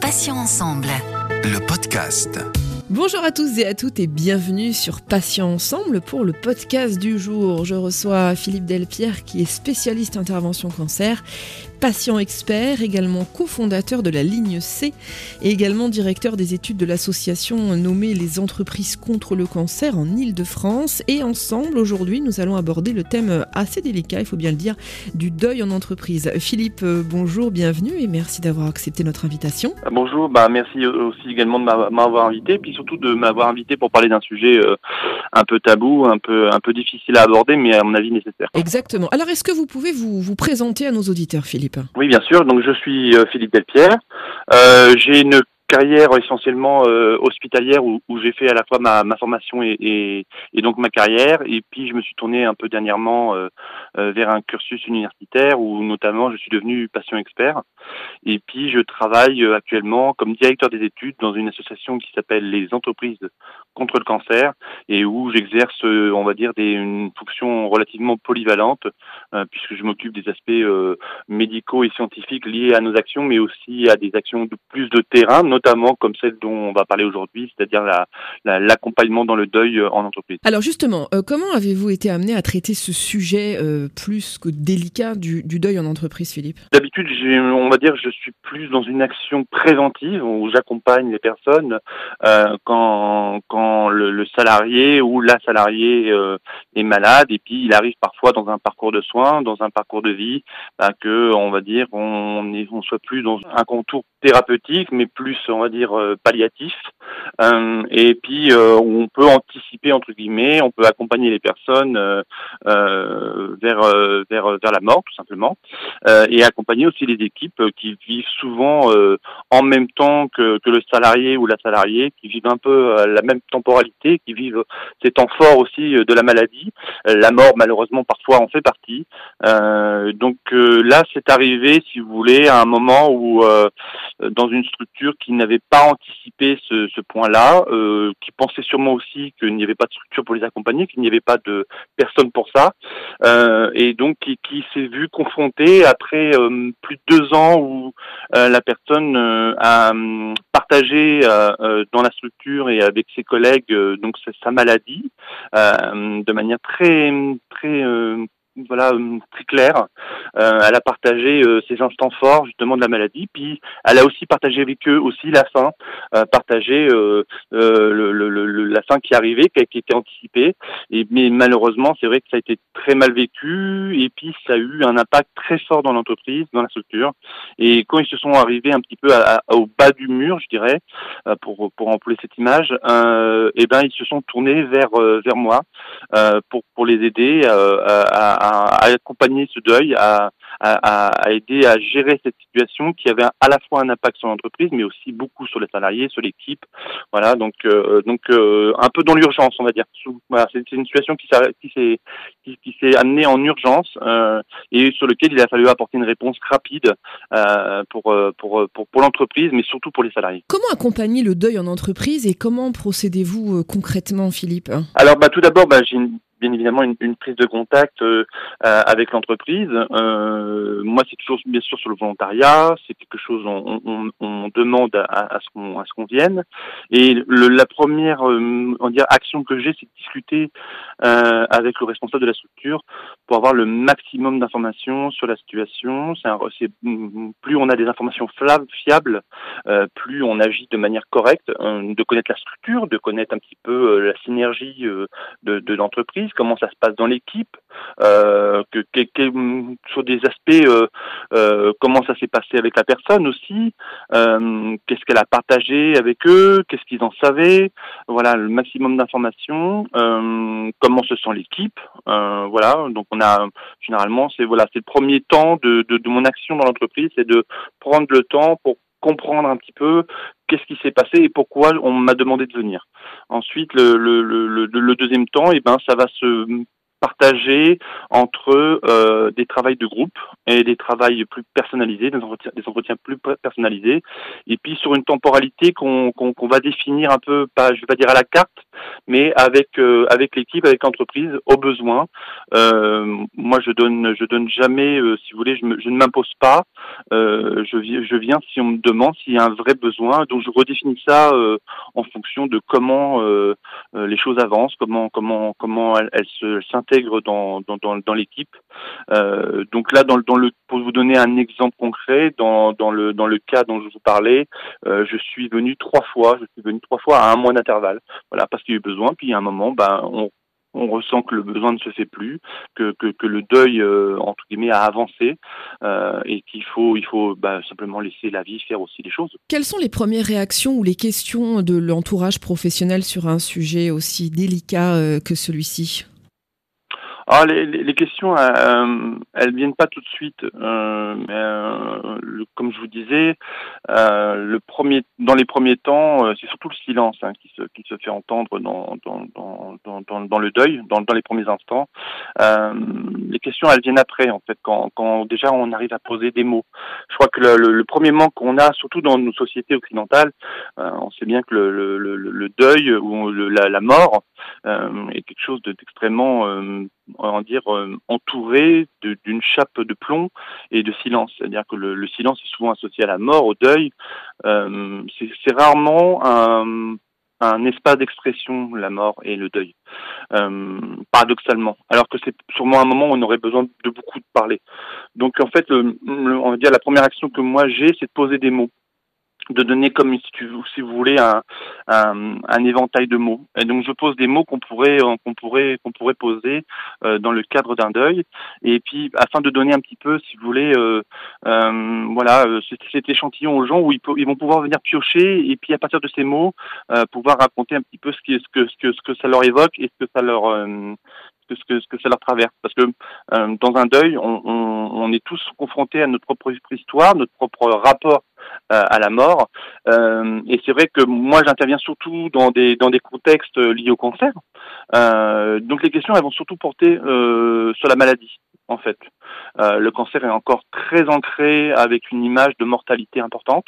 Passions ensemble. Le podcast. Bonjour à tous et à toutes et bienvenue sur Patients Ensemble pour le podcast du jour. Je reçois Philippe Delpierre qui est spécialiste intervention cancer, patient expert, également cofondateur de la ligne C et également directeur des études de l'association nommée Les entreprises contre le cancer en Ile-de-France. Et ensemble, aujourd'hui, nous allons aborder le thème assez délicat, il faut bien le dire, du deuil en entreprise. Philippe, euh, bonjour, bienvenue et merci d'avoir accepté notre invitation. Bonjour, bah merci aussi également de m'avoir invité, puis surtout de m'avoir invité pour parler d'un sujet euh, un peu tabou, un peu, un peu difficile à aborder, mais à mon avis nécessaire. Exactement. Alors, est-ce que vous pouvez vous, vous présenter à nos auditeurs, Philippe? Oui, bien sûr. Donc, je suis euh, Philippe Delpierre. Euh, j'ai une carrière essentiellement euh, hospitalière où, j'ai fait à la fois ma, ma formation et, donc ma carrière. Et puis je me suis tourné un peu dernièrement euh, euh, vers un cursus universitaire où notamment je suis devenu patient expert. Et puis je travaille actuellement comme directeur des études dans une association qui s'appelle les entreprises contre le cancer et où j'exerce on va dire des, une fonction relativement polyvalente puisque je m'occupe des aspects médicaux et scientifiques liés à nos actions mais aussi à des actions de plus de terrain comme celle dont on va parler aujourd'hui, c'est-à-dire l'accompagnement la, dans le deuil euh, en entreprise. Alors justement, euh, comment avez-vous été amené à traiter ce sujet euh, plus que délicat du, du, deuil en entreprise, Philippe? D'habitude, on va dire, je suis plus dans une action préventive où j'accompagne les personnes euh, quand, quand le, le, salarié ou la salariée est malade et puis il arrive parfois dans un parcours de soins, dans un parcours de vie, bah, que on va dire on, on soit plus dans un contour thérapeutique, mais plus on va dire euh, palliatif. Euh, et puis euh, on peut anticiper entre guillemets, on peut accompagner les personnes vers vers vers la mort tout simplement, et accompagner aussi les équipes qui vivent souvent en même temps que, que le salarié ou la salariée, qui vivent un peu la même temporalité, qui vivent ces temps forts aussi de la maladie. La mort malheureusement parfois en fait partie. donc là c'est arrivé si vous voulez à un moment où dans une structure qui n'avait pas anticipé ce, ce point-là, euh, qui pensait sûrement aussi qu'il n'y avait pas de structure pour les accompagner, qu'il n'y avait pas de personne pour ça, euh, et donc qui, qui s'est vu confronté après euh, plus de deux ans où euh, la personne euh, a hum, partagé dans la structure et avec ses collègues donc sa maladie de manière très très voilà très claire. Euh, elle a partagé euh, ses instants forts justement de la maladie, puis elle a aussi partagé avec eux aussi la fin, euh, partagé euh, euh, le, le, le, la fin qui arrivait, qui, qui était anticipée. Et mais malheureusement, c'est vrai que ça a été très mal vécu, et puis ça a eu un impact très fort dans l'entreprise, dans la structure. Et quand ils se sont arrivés un petit peu à, à, au bas du mur, je dirais, pour pour employer cette image, et eh ben ils se sont tournés vers vers moi pour pour les aider à, à à, accompagner ce deuil, à, à, aider à gérer cette situation qui avait à la fois un impact sur l'entreprise, mais aussi beaucoup sur les salariés, sur l'équipe. Voilà, donc euh, donc euh, un peu dans l'urgence, on va dire. Voilà, c'est une situation qui s'est qui, qui s'est amenée en urgence euh, et sur lequel il a fallu apporter une réponse rapide pour, pour pour pour l'entreprise, mais surtout pour les salariés. Comment accompagner le deuil en entreprise et comment procédez-vous concrètement, Philippe? Alors, bah, tout d'abord, bah, j'ai une bien évidemment une, prise de contact euh, avec l'entreprise. Euh, moi, c'est toujours bien sûr sur le volontariat. C'est quelque chose on, demande à, ce qu'on à ce qu'on vienne. Et le, la première euh, on action que j'ai, c'est de discuter euh, avec le responsable de la structure pour avoir le maximum d'informations sur la situation. C'est plus on a des informations fiables, euh, plus on agit de manière correcte, de connaître la structure, de connaître un petit peu la synergie de l'entreprise comment ça se passe dans l'équipe, euh, que, sur des aspects, euh, euh, comment ça s'est passé avec la personne aussi, qu'est-ce qu'elle a partagé avec eux, qu'est-ce qu'ils en savaient, voilà, le maximum d'informations, comment se sent l'équipe, voilà, donc on a généralement c'est voilà le premier temps de, de mon action dans l'entreprise, c'est de prendre le temps pour comprendre un petit peu qu'est-ce qui s'est passé et pourquoi on m'a demandé de venir. Ensuite, le, le, deuxième temps, et eh ben, ça va se partager entre euh, des travails de groupe et des travails plus personnalisés, des entretiens, plus personnalisés, et puis sur une temporalité qu'on va définir un peu, pas, je vais pas dire à la carte, mais avec euh, avec l'équipe, avec l'entreprise, au besoin. Euh, moi, je donne je donne jamais, si vous voulez, je, ne m'impose pas. Je, je viens si on me demande s'il y a un vrai besoin. Donc, je redéfinis ça en fonction de comment les choses avancent, comment comment comment elles, elles s'intègrent dans dans, dans, dans l'équipe. donc là, dans, dans le pour vous donner un exemple concret, dans dans le dans le cas dont je vous parlais, je suis venu trois fois. Je suis venu trois fois à un mois d'intervalle. Voilà, parce qu'il y a eu besoin. Puis à un moment, ben, on, on ressent que le besoin ne se fait plus, que, que, le deuil euh, entre guillemets a avancé euh, et qu'il faut il faut bah, simplement laisser la vie faire aussi les choses. Quelles sont les premières réactions ou les questions de l'entourage professionnel sur un sujet aussi délicat euh, que celui-ci? Ah, les, les, questions, euh, elles viennent pas tout de suite. Euh, mais, euh, comme je vous disais, euh, le premier, dans les premiers temps, euh, c'est surtout le silence hein, qui, se, qui se fait entendre dans, dans, dans, dans, le deuil, dans, dans les premiers instants. les questions, elles viennent après, en fait, quand, quand déjà on arrive à poser des mots. Je crois que le, le, premier manque qu'on a, surtout dans nos sociétés occidentales, on sait bien que le, le, le deuil ou la, la, mort est quelque chose d'extrêmement en dire euh, entouré d'une chape de plomb et de silence. C'est-à-dire que le, silence est souvent associé à la mort, au deuil. Euh, c'est rarement un, un espace d'expression, la mort et le deuil, euh, paradoxalement. Alors que c'est sûrement un moment où on aurait besoin de beaucoup de parler. Donc en fait, on va dire la première action que moi j'ai, c'est de poser des mots de donner comme si, tu, si vous voulez un, un, un, éventail de mots. Et donc je pose des mots qu'on pourrait qu'on pourrait qu'on pourrait poser euh, dans le cadre d'un deuil. Et puis afin de donner un petit peu, si vous voulez, euh, euh, voilà, euh, cet échantillon aux gens où ils, ils, vont pouvoir venir piocher et puis à partir de ces mots pouvoir raconter un petit peu ce, qui, ce que ce que ce que ça leur évoque et ce que ça leur que, ce que ça leur traverse. Parce que dans un deuil, on, on, est tous confrontés à notre propre histoire, notre propre rapport euh, à la mort. Euh, et c'est vrai que moi, j'interviens surtout dans des dans des contextes liés au cancer. Euh, donc les questions, elles vont surtout porter sur la maladie en fait. Euh, le cancer est encore très ancré avec une image de mortalité importante,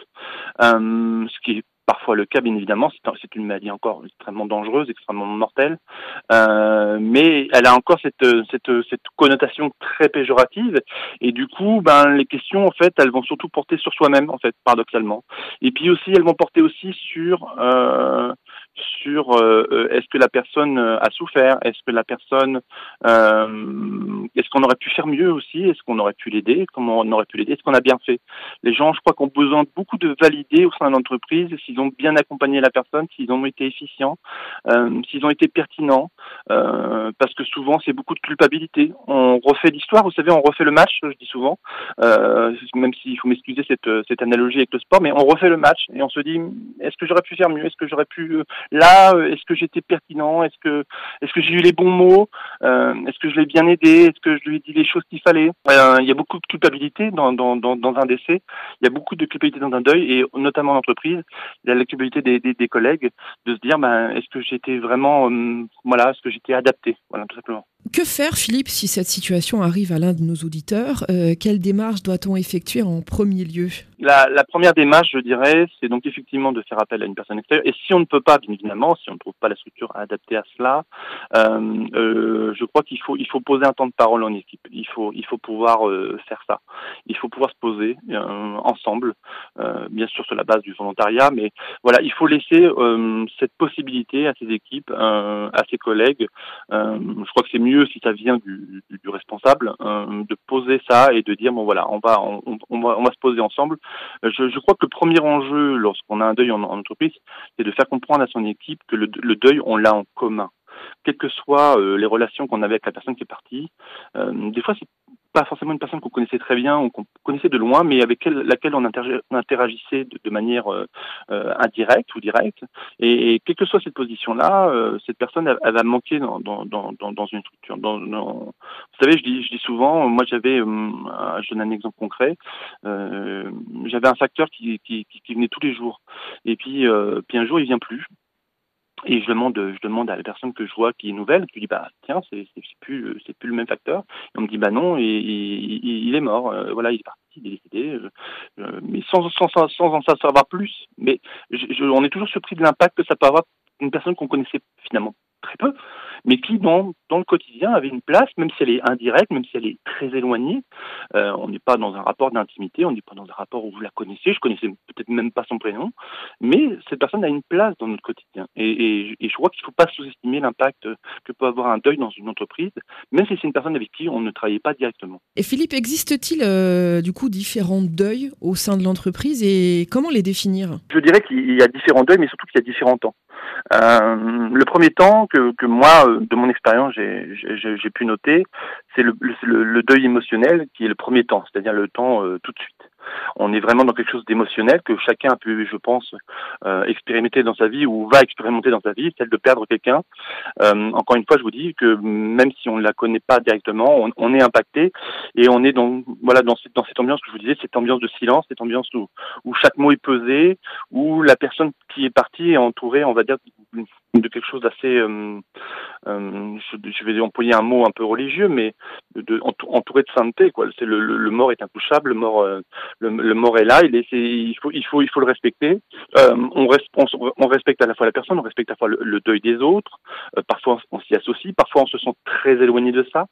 euh, ce qui est parfois le cas, bien évidemment. C'est une maladie encore extrêmement dangereuse, extrêmement mortelle, euh, mais elle a encore cette, cette, cette connotation très péjorative. Et du coup, ben les questions, en fait, elles vont surtout porter sur soi-même, en fait, paradoxalement. Et puis aussi, elles vont porter aussi sur euh, sur euh, euh, est-ce que la personne euh, a souffert, est-ce que la personne, est-ce qu'on aurait pu faire mieux aussi, est-ce qu'on aurait pu l'aider, comment on aurait pu l'aider, est-ce qu'on a bien fait? Les gens, je crois, ont besoin beaucoup de valider au sein de l'entreprise s'ils ont bien accompagné la personne, s'ils ont été efficients, s'ils ont été pertinents, parce que souvent c'est beaucoup de culpabilité. On refait l'histoire, vous savez, on refait le match, je dis souvent, même s'il faut m'excuser cette, cette analogie avec le sport, mais on refait le match et on se dit, est-ce que j'aurais pu faire mieux, est-ce que j'aurais pu Là, euh, est-ce que j'étais pertinent? Est-ce que est-ce que j'ai eu les bons mots? Euh, Est-ce que je l'ai bien aidé? Est-ce que je lui ai dit les choses qu'il fallait? Euh, Il y a beaucoup de culpabilité dans, dans, dans, un décès. Il y a beaucoup de culpabilité dans un deuil et notamment en entreprise. Il y a la culpabilité des, des, des collègues de se dire ben est-ce que j'étais vraiment voilà est-ce que j'étais adapté? Voilà tout simplement. Que faire, Philippe, si cette situation arrive à l'un de nos auditeurs euh, Quelle démarche doit-on effectuer en premier lieu? La, la, première démarche, je dirais, c'est donc effectivement de faire appel à une personne extérieure. Et si on ne peut pas, bien évidemment, si on ne trouve pas la structure adaptée à cela, euh, euh, je crois qu'il faut il faut poser un temps de parole en équipe. Il faut il faut pouvoir faire ça. Il faut pouvoir se poser euh, ensemble, euh, bien sûr sur la base du volontariat, mais voilà, il faut laisser cette possibilité à ses équipes, à ses collègues. je crois que c'est mieux si ça vient du, du, du responsable, de poser ça et de dire bon voilà, on va on, on va on va se poser ensemble je, je, crois que le premier enjeu lorsqu'on a un deuil en, en entreprise, c'est de faire comprendre à son équipe que le, le deuil, on l'a en commun. Quelles que soient euh, les relations qu'on avait avec la personne qui est partie, euh, des fois c'est pas forcément une personne qu'on connaissait très bien ou qu'on connaissait de loin, mais avec laquelle on interagissait de, manière euh, euh, indirecte ou directe. Et, quelle que soit cette position-là, euh, cette personne, elle, va manquer dans, dans, dans, dans une structure. Vous savez, je dis, je dis souvent, moi j'avais, je donne un exemple concret, j'avais un facteur qui, qui, qui, venait tous les jours. Et puis, puis un jour, il vient plus. Et je demande, je demande à la personne que je vois qui est nouvelle, qui dit bah tiens c'est plus c'est plus le même facteur. Et on me dit bah non, et, il, est mort, euh, voilà il est parti, il est décédé, mais sans, sans, sans, en savoir plus. Mais on est toujours surpris de l'impact que ça peut avoir une personne qu'on connaissait finalement très peu, mais qui dans, dans le quotidien avait une place, même si elle est indirecte, même si elle est très éloignée. Euh, on n'est pas dans un rapport d'intimité, on n'est pas dans un rapport où vous la connaissez, je connaissais peut-être même pas son prénom, mais cette personne a une place dans notre quotidien. Et, et, je crois qu'il ne faut pas sous-estimer l'impact que peut avoir un deuil dans une entreprise, même si c'est une personne avec qui on ne travaillait pas directement. Et Philippe, existe-t-il euh, du coup différents deuils au sein de l'entreprise et comment les définir? Je dirais qu'il y a différents deuils, mais surtout qu'il y a différents temps. Euh, le premier temps que, moi, euh, de mon expérience, j'ai pu noter, c'est le, deuil émotionnel qui est le premier temps, c'est-à-dire le temps euh, tout de suite on est vraiment dans quelque chose d'émotionnel que chacun a pu, je pense, euh, expérimenter dans sa vie ou va expérimenter dans sa vie, celle de perdre quelqu'un. Euh, encore une fois, je vous dis que même si on ne la connaît pas directement, on, est impacté et on est dans voilà dans cette, ambiance que je vous disais, cette ambiance de silence, cette ambiance où chaque mot est pesé, où la personne qui est partie est entourée, on va dire, de quelque chose d'assez, euh, euh, je, vais employer un mot un peu religieux, mais entouré de sainteté. Quoi. Le, mort est intouchable, le mort, euh, le, mort est là. Il, faut, il faut, il faut le respecter. on, respecte à la fois la personne, on respecte à la fois le, deuil des autres. parfois, on s'y associe, parfois, on se sent très éloigné de ça.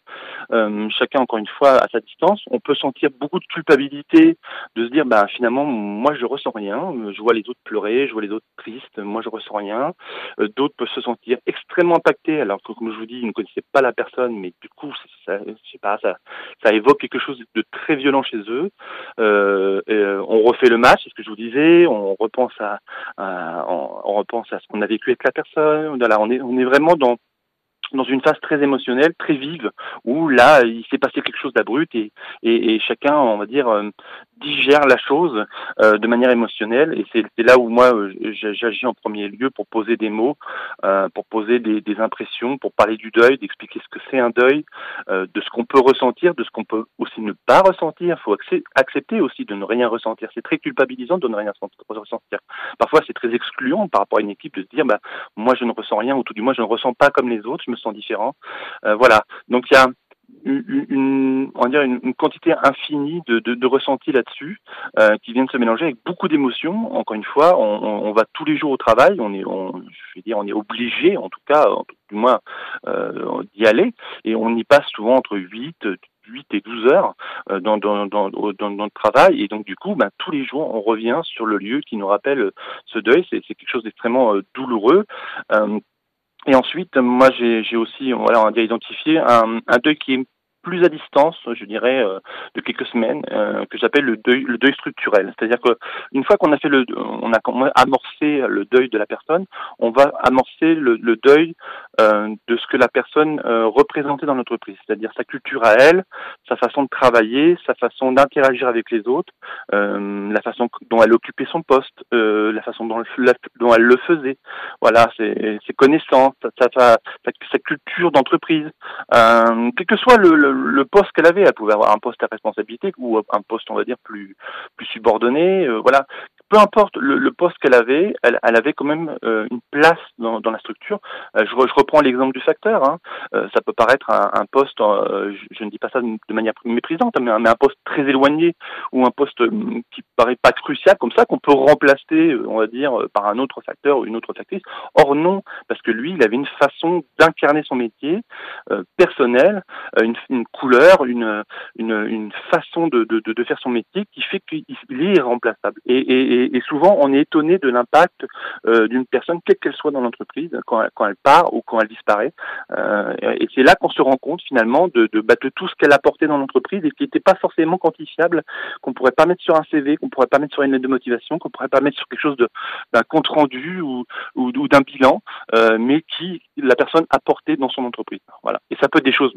chacun, encore une fois, à sa distance. On peut sentir beaucoup de culpabilité, de se dire, bah finalement, moi, je ressens rien. Je vois les autres pleurer, je vois les autres tristes. Moi, je ressens rien. D'autres peut se sentir extrêmement impacté, alors que comme je vous dis, ils ne connaissaient pas la personne, mais du coup, ça, je sais pas, ça, ça évoque quelque chose de très violent chez eux. Euh, euh, on refait le match, c'est ce que je vous disais, on repense à, on, repense à ce qu'on a vécu avec la personne. Voilà, on est, on est vraiment dans dans une phase très émotionnelle, très vive, où là, il s'est passé quelque chose d'abrupt et, chacun, on va dire, euh, digère la chose euh, de manière émotionnelle. Et c'est là où moi, euh, j'agis en premier lieu pour poser des mots, pour poser des, impressions, pour parler du deuil, d'expliquer ce que c'est un deuil, de ce qu'on peut ressentir, de ce qu'on peut aussi ne pas ressentir. Il faut accepter aussi de ne rien ressentir. C'est très culpabilisant de ne rien ressentir. Parfois, c'est très excluant par rapport à une équipe de se dire, bah, moi, je ne ressens rien, ou tout du moins, je ne ressens pas comme les autres, sens différent. Euh, voilà. Donc, il y a une, on une, quantité infinie de, ressentis là-dessus euh, qui viennent se mélanger avec beaucoup d'émotions. Encore une fois, on, va tous les jours au travail, on est, je dire, on est obligé, en tout cas, du moins, euh, d'y aller, et on y passe souvent entre 8, 8 et 12 heures dans, dans, travail. Et donc, du coup, ben, tous les jours, on revient sur le lieu qui nous rappelle ce deuil. C'est quelque chose d'extrêmement douloureux. Et ensuite, moi, j'ai aussi, voilà, on a identifié un, un deuil qui est plus à distance, je dirais, euh, de quelques semaines, euh, que j'appelle le deuil, le deuil structurel. C'est-à-dire que une fois qu'on a fait le, on a amorcé le deuil de la personne, on va amorcer le, le deuil euh, de ce que la personne représentait dans l'entreprise, c'est-à-dire sa culture à elle, sa façon de travailler, sa façon d'interagir avec les autres, la façon dont elle occupait son poste, la façon dont, elle le faisait. Voilà, ses, ses connaissances, sa, culture d'entreprise, quel que soit le le poste qu'elle avait. Elle pouvait avoir un poste à responsabilité ou un poste, on va dire, plus, plus subordonné. Euh, voilà. Peu importe le, poste qu'elle avait, elle, avait quand même euh, une place dans, la structure. Euh, je, reprends l'exemple du facteur. Hein. ça peut paraître un, poste, je, ne dis pas ça de manière méprisante, mais un, poste très éloigné ou un poste qui paraît pas crucial comme ça, qu'on peut remplacer, on va dire, par un autre facteur ou une autre factrice. Or non, parce que lui, il avait une façon d'incarner son métier personnel, une, couleur, une, une, façon de, de, faire son métier qui fait qu'il est irremplaçable. Souvent, on est étonné de l'impact euh, d'une personne, quelle qu'elle soit dans l'entreprise, quand, elle part ou quand elle disparaît. Euh, et c'est là qu'on se rend compte finalement de, bah, tout ce qu'elle a apporté dans l'entreprise et qui n'était pas forcément quantifiable, qu'on pourrait pas mettre sur un CV, qu'on pourrait pas mettre sur une lettre de motivation, qu'on pourrait pas mettre sur quelque chose d'un compte rendu ou, d'un bilan, euh, mais qui la personne a porté dans son entreprise. Voilà. Et ça peut être des choses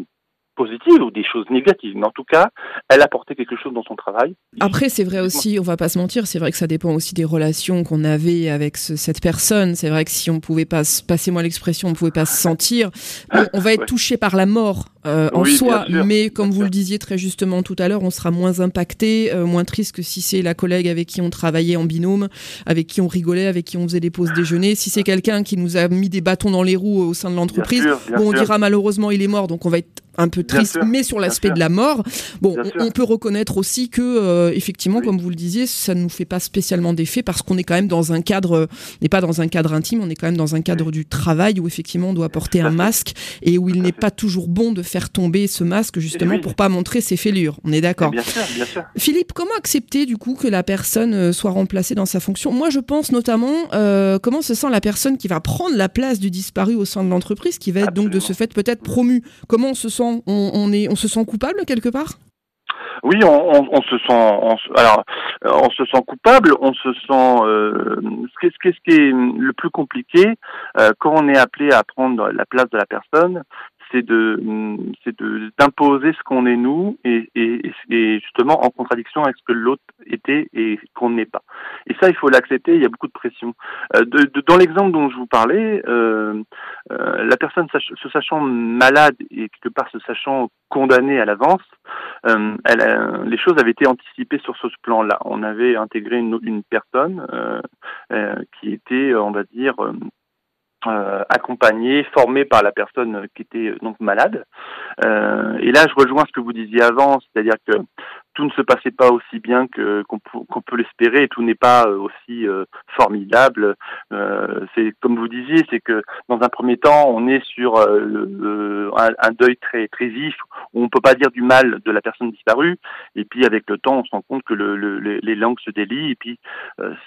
positives ou des choses négatives. Mais en tout cas, elle apportait quelque chose dans son travail. Après, c'est vrai aussi, on va pas se mentir, c'est vrai que ça dépend aussi des relations qu'on avait avec cette personne. C'est vrai que si on pouvait pas, passez-moi l'expression, on pouvait pas se sentir, on va être touché par la mort euh, en soi, mais comme vous le disiez très justement tout à l'heure, on sera moins impacté, euh, moins triste que si c'est la collègue avec qui on travaillait en binôme, avec qui on rigolait, avec qui on faisait des pauses déjeuner. Si c'est quelqu'un qui nous a mis des bâtons dans les roues au sein de l'entreprise, bon, on dira malheureusement il est mort, donc on va être un peu triste, mais sur l'aspect de la mort. Bon, on, peut reconnaître aussi que, euh, effectivement, comme vous le disiez, ça ne nous fait pas spécialement d'effet parce qu'on est quand même dans un cadre, n'est pas dans un cadre intime, on est quand même dans un cadre du travail où effectivement on doit porter un masque et où il n'est pas toujours bon de faire tomber ce masque justement pour pas montrer ses fêlures. On est d'accord. Bien sûr, bien sûr. Philippe, comment accepter du coup que la personne euh, soit remplacée dans sa fonction? Moi, je pense notamment euh, comment se sent la personne qui va prendre la place du disparu au sein de l'entreprise, qui va être donc de ce fait peut-être promu. Comment on se sent on, se sent coupable quelque part? Oui, on, se sent, on se sent coupable, on se sent. Euh, ce, qui, est le plus compliqué euh, quand on est appelé à prendre la place de la personne, c'est de c'est de d'imposer ce qu'on est nous et, et, et, justement en contradiction avec ce que l'autre était et qu'on n'est pas. Et ça, il faut l'accepter. Il y a beaucoup de pression. Euh, de, de, dans l'exemple dont je vous parlais, euh, euh, la personne se sachant malade et quelque part se sachant condamnée à l'avance, euh, elle, les choses avaient été anticipées sur ce plan-là. On avait intégré une, une personne euh, qui était, on va dire, euh, accompagné, formé par la personne qui était euh, donc malade. Euh, et là, je rejoins ce que vous disiez avant, c'est-à-dire que tout ne se passait pas aussi bien que qu'on peut l'espérer tout n'est pas euh, aussi euh, formidable. Euh, c'est comme vous disiez, c'est que dans un premier temps, on est sur un, un, deuil très très vif où on peut pas dire du mal de la personne disparue. Et puis avec le temps, on se rend compte que le, le, les langues se délient. Et puis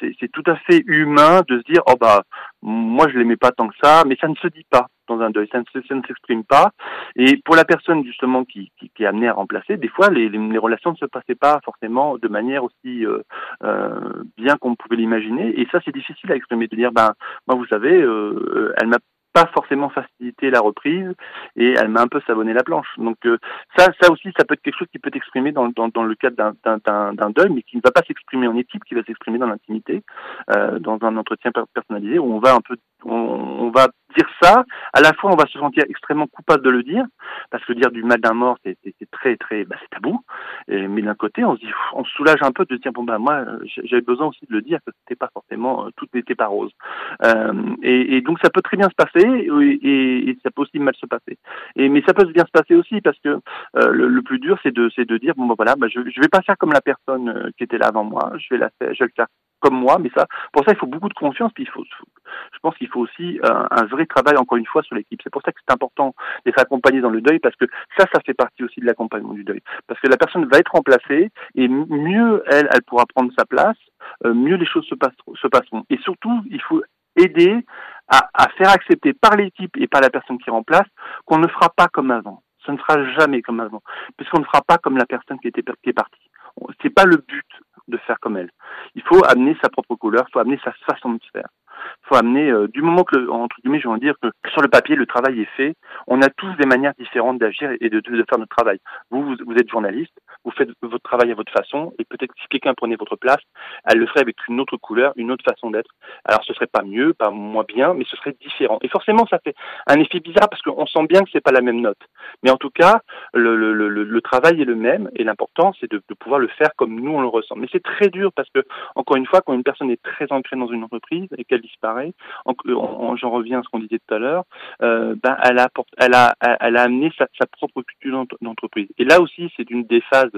c'est tout à fait humain de se dire oh bah moi je l'aimais pas tant que ça, mais ça ne se dit pas dans un deuil, ça ne, s'exprime pas. Et pour la personne justement qui, qui, est amenée à remplacer, des fois les, les, relations ne se passaient pas forcément de manière aussi euh, euh, bien qu'on pouvait l'imaginer. Et ça c'est difficile à exprimer, de dire ben moi vous savez, euh, elle m'a pas forcément facilité la reprise et elle m'a un peu savonné la planche. Donc euh, ça, ça aussi, ça peut être quelque chose qui peut s'exprimer dans, dans, le cadre d'un deuil, mais qui ne va pas s'exprimer en équipe, qui va s'exprimer dans l'intimité, euh, dans un entretien personnalisé où on va un peu, on, va dire ça. À la fois, on va se sentir extrêmement coupable de le dire, parce que dire du mal d'un mort, c'est très très, bah, c'est tabou. Et, mais d'un côté, on se dit, on se soulage un peu de dire bon ben moi, j'avais besoin aussi de le dire que c'était pas forcément tout n'était pas rose. Euh, et, et donc ça peut très bien se passer et, ça peut aussi mal se passer. Et mais ça peut bien se passer aussi parce que euh, le, plus dur c'est de c'est de dire bon ben voilà, bah, je je vais pas faire comme la personne euh, qui était là avant moi, je vais la faire, je vais le faire comme moi, mais ça pour ça il faut beaucoup de confiance puis il faut je pense qu'il faut aussi un, un, vrai travail encore une fois sur l'équipe. C'est pour ça que c'est important d'être accompagné dans le deuil parce que ça ça fait partie aussi de l'accompagnement du deuil parce que la personne va être remplacée et mieux elle elle pourra prendre sa place, euh, mieux les choses se, passeront, se passeront. Et surtout, il faut aider à, à faire accepter par l'équipe et par la personne qui remplace qu'on ne fera pas comme avant. Ça ne sera jamais comme avant, puisqu'on ne fera pas comme la personne qui était qui est partie. C'est pas le but de faire comme elle. Il faut amener sa propre couleur, il faut amener sa façon de faire faut amener, euh, du moment que, entre guillemets, je vais dire que sur le papier, le travail est fait, on a tous des manières différentes d'agir et de, de, faire notre travail. Vous, vous, êtes journaliste, vous faites votre travail à votre façon, et peut-être si quelqu'un prenait votre place, elle le ferait avec une autre couleur, une autre façon d'être. Alors ce serait pas mieux, pas moins bien, mais ce serait différent. Et forcément, ça fait un effet bizarre parce qu'on sent bien que c'est pas la même note. Mais en tout cas, le, travail est le même, et l'important, c'est de, pouvoir le faire comme nous on le ressent. Mais c'est très dur parce que, encore une fois, quand une personne est très ancrée dans une entreprise et qu'elle disparaît, j'en reviens à ce qu'on disait tout à l'heure, euh, ben, elle, a, elle, a, elle a amené sa, sa propre culture d'entreprise. Et là aussi, c'est une des phases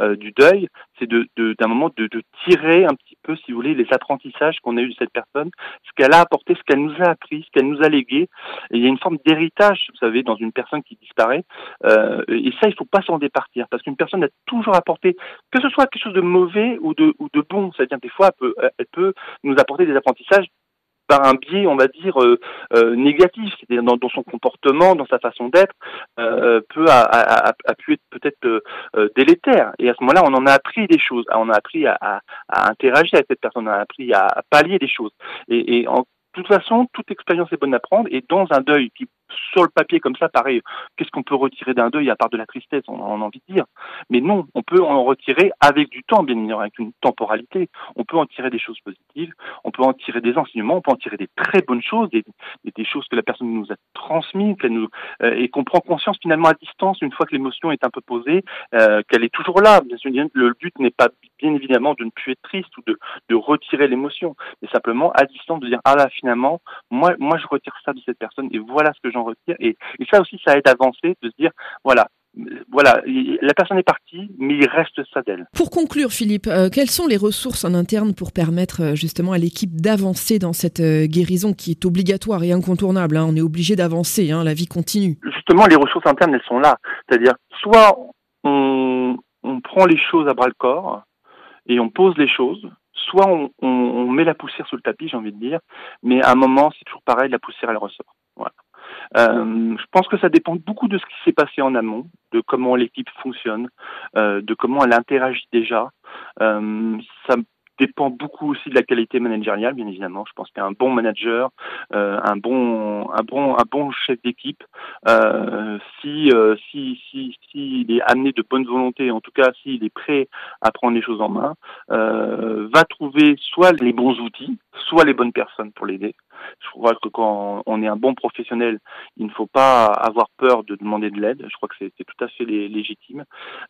euh, du deuil, c'est d'un moment de, tirer un petit peu, si vous voulez, les apprentissages qu'on a eu de cette personne, ce qu'elle a apporté, ce qu'elle nous a appris, ce qu'elle nous a légué. Il y a une forme d'héritage, vous savez, dans une personne qui disparaît. Euh, et ça, il faut pas s'en départir, parce qu'une personne a toujours apporté, que ce soit quelque chose de mauvais ou de, bon, c'est-à-dire des fois, elle peut nous apporter des apprentissages par un biais, on va dire, euh, euh, négatif, c'est-à-dire dans, son comportement, dans sa façon d'être, euh, peut a, pu être peut-être délétère. Et à ce moment-là, on en a appris des choses, on a appris à, à, interagir avec cette personne, on a appris à, pallier des choses. Et, et en toute façon, toute expérience est bonne à prendre, et dans un deuil qui sur le papier comme ça, pareil, qu'est-ce qu'on peut retirer d'un deuil à part de la tristesse, on, a envie de dire. Mais non, on peut en retirer avec du temps, bien évidemment, avec une temporalité. On peut en tirer des choses positives, on peut en tirer des enseignements, on peut en tirer des très bonnes choses, des, des choses que la personne nous a transmises, qu'elle nous, euh, et qu'on prend conscience finalement à distance une fois que l'émotion est un peu posée, euh, qu'elle est toujours là. Bien sûr, le but n'est pas bien évidemment de ne plus être triste ou de, de retirer l'émotion, mais simplement à distance de dire ah là finalement moi moi je retire ça de cette personne et voilà ce que j'en retire et, et ça aussi ça aide à avancer de se dire voilà voilà, la personne est partie, mais il reste ça d'elle. Pour conclure, Philippe, euh, quelles sont les ressources en interne pour permettre euh, justement à l'équipe d'avancer dans cette euh, guérison qui est obligatoire et incontournable hein? On est obligé d'avancer, hein, la vie continue. Justement, les ressources internes, elles sont là. C'est-à-dire, soit on, on prend les choses à bras le corps et on pose les choses, soit on, on, met la poussière sous le tapis, j'ai envie de dire, mais à un moment, c'est toujours pareil, la poussière, elle ressort. Voilà. Euh, je pense que ça dépend beaucoup de ce qui s'est passé en amont, de comment l'équipe fonctionne, euh, de comment elle interagit déjà. Euh, ça dépend beaucoup aussi de la qualité managériale, bien évidemment. Je pense qu'un bon manager, euh, un bon, un bon, un bon chef d'équipe, euh, si, euh, si, si, s'il est amené de bonne volonté, en tout cas s'il est prêt à prendre les choses en main, euh, va trouver soit les bons outils, soit les bonnes personnes pour l'aider. Je crois que quand on est un bon professionnel, il ne faut pas avoir peur de demander de l'aide. Je crois que c'est tout à fait légitime.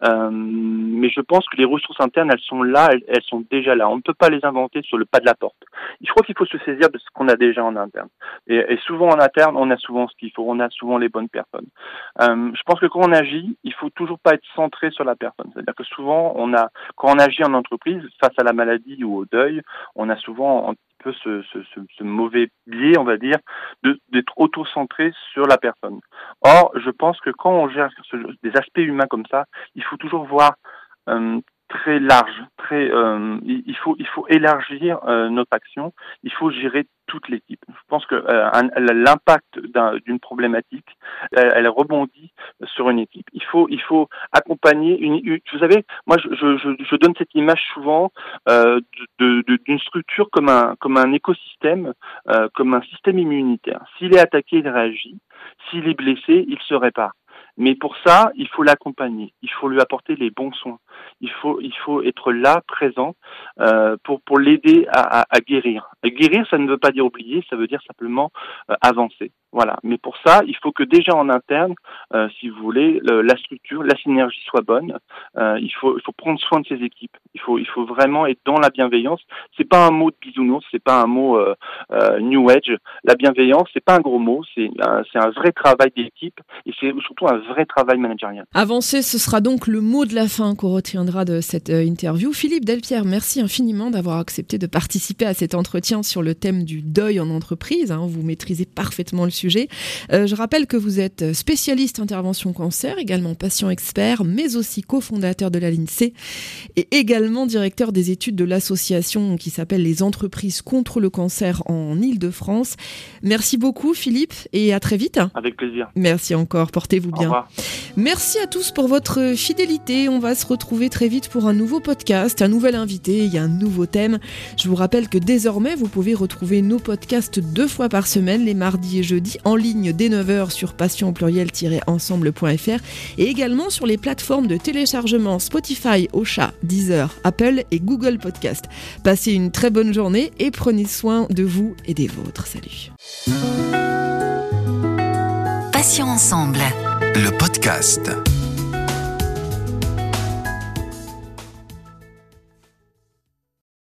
Euh, mais je pense que les ressources internes, elles sont là, elles, sont déjà là. On ne peut pas les inventer sur le pas de la porte. Je crois qu'il faut se saisir de ce qu'on a déjà en interne. Et, et, souvent en interne, on a souvent ce qu'il faut, on a souvent les bonnes personnes. Euh, je pense que quand on agit, il faut toujours pas être centré sur la personne. C'est-à-dire que souvent, on a, quand on agit en entreprise face à la maladie ou au deuil, on a souvent peu ce, ce, mauvais biais, on va dire, d'être auto-centré sur la personne. Or, je pense que quand on gère des aspects humains comme ça, il faut toujours voir euh, très large, très. Euh, il faut il faut élargir euh, notre action. Il faut gérer toute l'équipe. Je pense que euh, l'impact d'une problématique, elle, rebondit sur une équipe. Il faut il faut accompagner une. Vous savez, moi je, je, je donne cette image souvent euh, d'une de, structure comme un comme un écosystème, euh, comme un système immunitaire. S'il est attaqué, il réagit. S'il est blessé, il se répare. Mais pour ça, il faut l'accompagner, il faut lui apporter les bons soins, il faut, il faut être là, présent, euh, pour, pour l'aider à, à, à, guérir. guérir, ça ne veut pas dire oublier, ça veut dire simplement euh, avancer. Voilà. Mais pour ça, il faut que déjà en interne, euh, si vous voulez, le, la structure, la synergie soit bonne. Euh, il faut, il faut prendre soin de ses équipes. Il faut, il faut vraiment être dans la bienveillance. C'est pas un mot de bisounours, c'est pas un mot euh, euh new age. La bienveillance, c'est pas un gros mot, c'est c'est un vrai travail d'équipe et c'est surtout un vrai travail managérial. Avancer, ce sera donc le mot de la fin qu'on retiendra de cette euh, interview. Philippe Delpierre, merci infiniment d'avoir accepté de participer à cet entretien sur le thème du deuil en entreprise. Hein. Vous maîtrisez parfaitement le sujet. Euh, je rappelle que vous êtes spécialiste intervention cancer, également patient expert, mais aussi cofondateur de la l'INSEE et également directeur des études de l'association qui s'appelle les entreprises contre le cancer en Ile-de-France. Merci beaucoup Philippe et à très vite. Avec plaisir. Merci encore, portez-vous bien. Merci à tous pour votre fidélité. On va se retrouver très vite pour un nouveau podcast, un nouvel invité, il y a un nouveau thème. Je vous rappelle que désormais, vous pouvez retrouver nos podcasts deux fois par semaine, les mardis et jeudis, en ligne dès 9h sur passion pluriel-ensemble.fr et également sur les plateformes de téléchargement Spotify, Ocha, Deezer, Apple et Google Podcast. Passez une très bonne journée et prenez soin de vous et des vôtres. Salut. Passion ensemble. Le podcast.